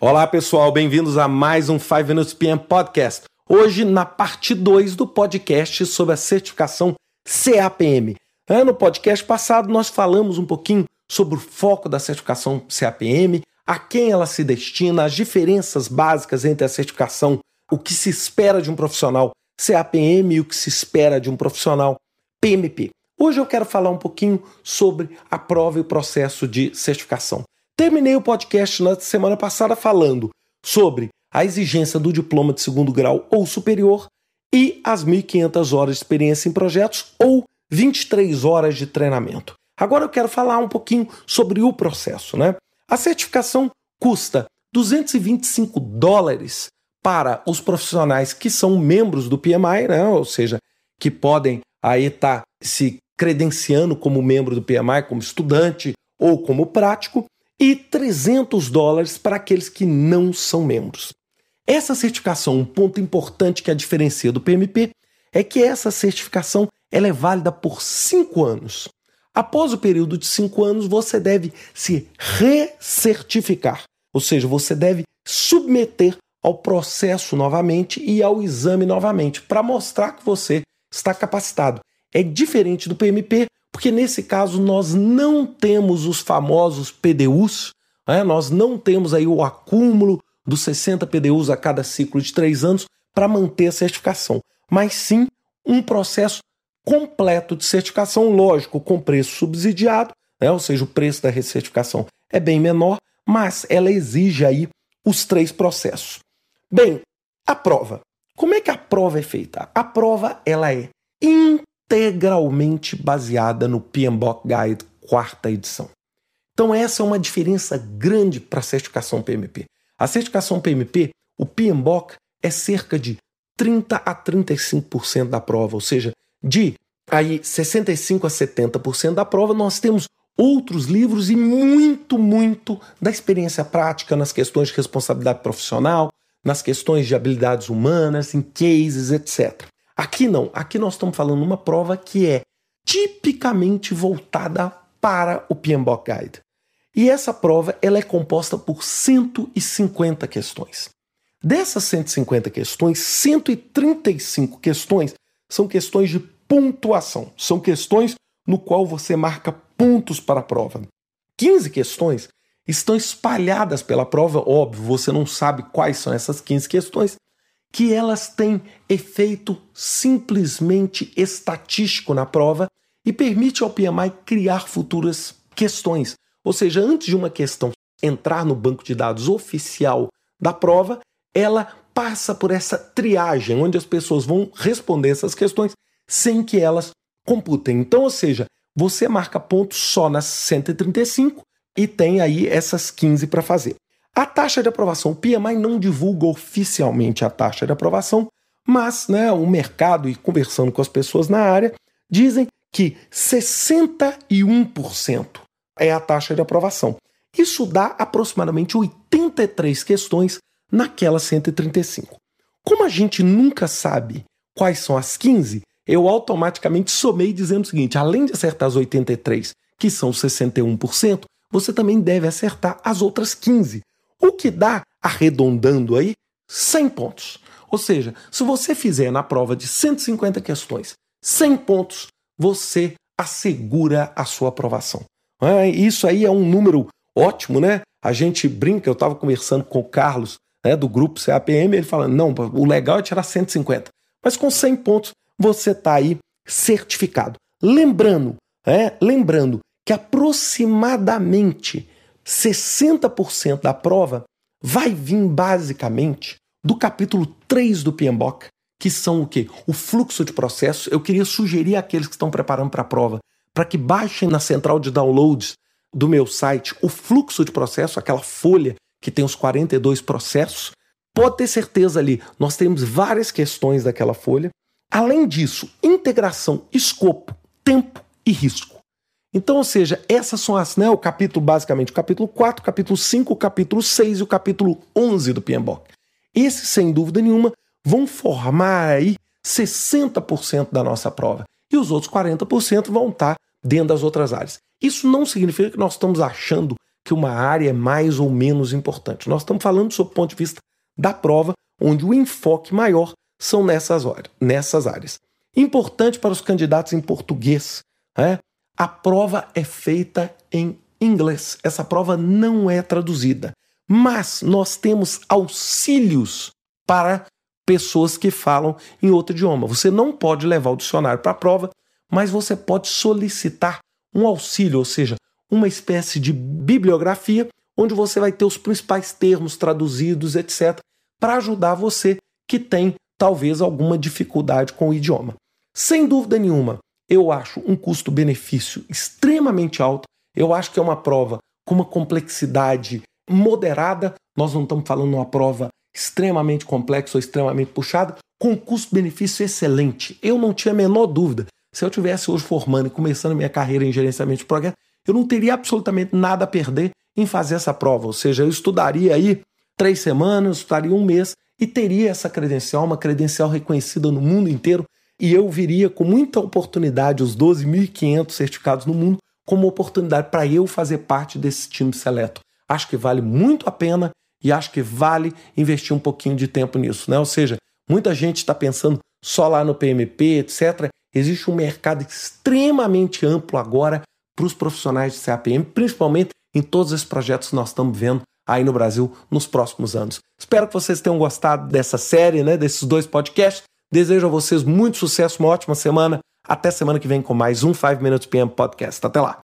Olá pessoal, bem-vindos a mais um 5 Minutes PM Podcast. Hoje na parte 2 do podcast sobre a certificação CAPM. É, no podcast passado nós falamos um pouquinho sobre o foco da certificação CAPM, a quem ela se destina, as diferenças básicas entre a certificação, o que se espera de um profissional CAPM e o que se espera de um profissional PMP. Hoje eu quero falar um pouquinho sobre a prova e o processo de certificação. Terminei o podcast na semana passada falando sobre a exigência do diploma de segundo grau ou superior e as 1.500 horas de experiência em projetos ou 23 horas de treinamento. Agora eu quero falar um pouquinho sobre o processo. Né? A certificação custa 225 dólares para os profissionais que são membros do PMI, né? ou seja, que podem aí estar tá se credenciando como membro do PMI, como estudante ou como prático, e 300 dólares para aqueles que não são membros. Essa certificação, um ponto importante que a diferencia do PMP, é que essa certificação ela é válida por cinco anos. Após o período de cinco anos, você deve se recertificar, ou seja, você deve submeter ao processo novamente e ao exame novamente, para mostrar que você está capacitado. É diferente do PMP, porque nesse caso nós não temos os famosos PDUs, né? nós não temos aí o acúmulo dos 60 PDUs a cada ciclo de três anos para manter a certificação, mas sim um processo completo de certificação, lógico, com preço subsidiado, né? ou seja, o preço da recertificação é bem menor, mas ela exige aí os três processos. Bem, a prova. Como é que a prova é feita? A prova ela é integralmente baseada no PMBOK Guide quarta edição. Então essa é uma diferença grande para a certificação PMP. A certificação PMP, o PMBOK é cerca de 30 a 35% da prova, ou seja, de aí 65 a 70% da prova nós temos outros livros e muito, muito da experiência prática nas questões de responsabilidade profissional, nas questões de habilidades humanas, em cases, etc. Aqui não, aqui nós estamos falando uma prova que é tipicamente voltada para o PMBOK Guide. E essa prova ela é composta por 150 questões. Dessas 150 questões, 135 questões são questões de pontuação, são questões no qual você marca pontos para a prova. 15 questões estão espalhadas pela prova, óbvio, você não sabe quais são essas 15 questões, que elas têm efeito simplesmente estatístico na prova e permite ao PMI criar futuras questões. Ou seja, antes de uma questão entrar no banco de dados oficial da prova, ela passa por essa triagem, onde as pessoas vão responder essas questões sem que elas computem. Então, ou seja, você marca pontos só nas 135 e tem aí essas 15 para fazer. A taxa de aprovação, o PMI não divulga oficialmente a taxa de aprovação, mas né, o mercado e conversando com as pessoas na área dizem que 61% é a taxa de aprovação. Isso dá aproximadamente 83 questões naquela 135. Como a gente nunca sabe quais são as 15, eu automaticamente somei dizendo o seguinte: além de acertar as 83, que são 61%, você também deve acertar as outras 15, o que dá, arredondando aí, 100 pontos. Ou seja, se você fizer na prova de 150 questões 100 pontos, você assegura a sua aprovação. É, isso aí é um número ótimo, né? A gente brinca, eu estava conversando com o Carlos, né, do grupo CAPM, ele falando, não, o legal é tirar 150. Mas com 100 pontos, você está aí certificado. Lembrando, é, lembrando que aproximadamente 60% da prova vai vir basicamente do capítulo 3 do PMBOK, que são o quê? O fluxo de processo. Eu queria sugerir àqueles que estão preparando para a prova para que baixem na central de downloads do meu site o fluxo de processo, aquela folha que tem os 42 processos. Pode ter certeza ali, nós temos várias questões daquela folha. Além disso, integração, escopo, tempo e risco. Então, ou seja, essas são as, né, o capítulo, basicamente, o capítulo 4, o capítulo 5, o capítulo 6 e o capítulo 11 do PMBOK. Esses, sem dúvida nenhuma, vão formar aí 60% da nossa prova. E os outros 40% vão estar dentro das outras áreas. Isso não significa que nós estamos achando que uma área é mais ou menos importante. Nós estamos falando sob o ponto de vista da prova, onde o enfoque maior são nessas, nessas áreas. Importante para os candidatos em português, né? A prova é feita em inglês. Essa prova não é traduzida, mas nós temos auxílios para pessoas que falam em outro idioma. Você não pode levar o dicionário para a prova, mas você pode solicitar um auxílio, ou seja, uma espécie de bibliografia onde você vai ter os principais termos traduzidos, etc., para ajudar você que tem talvez alguma dificuldade com o idioma. Sem dúvida nenhuma, eu acho um custo-benefício extremamente alto. Eu acho que é uma prova com uma complexidade moderada. Nós não estamos falando uma prova extremamente complexa ou extremamente puxada, com custo-benefício excelente. Eu não tinha a menor dúvida. Se eu tivesse hoje formando e começando minha carreira em gerenciamento de projetos, eu não teria absolutamente nada a perder em fazer essa prova. Ou seja, eu estudaria aí três semanas, estudaria um mês e teria essa credencial, uma credencial reconhecida no mundo inteiro, e eu viria com muita oportunidade os 12.500 certificados no mundo como oportunidade para eu fazer parte desse time seleto. Acho que vale muito a pena e acho que vale investir um pouquinho de tempo nisso, né? Ou seja, muita gente está pensando só lá no PMP, etc. Existe um mercado extremamente amplo agora para os profissionais de CAPM, principalmente em todos esses projetos que nós estamos vendo aí no Brasil nos próximos anos. Espero que vocês tenham gostado dessa série, né, desses dois podcasts. Desejo a vocês muito sucesso, uma ótima semana. Até semana que vem com mais um 5 Minutes PM Podcast. Até lá.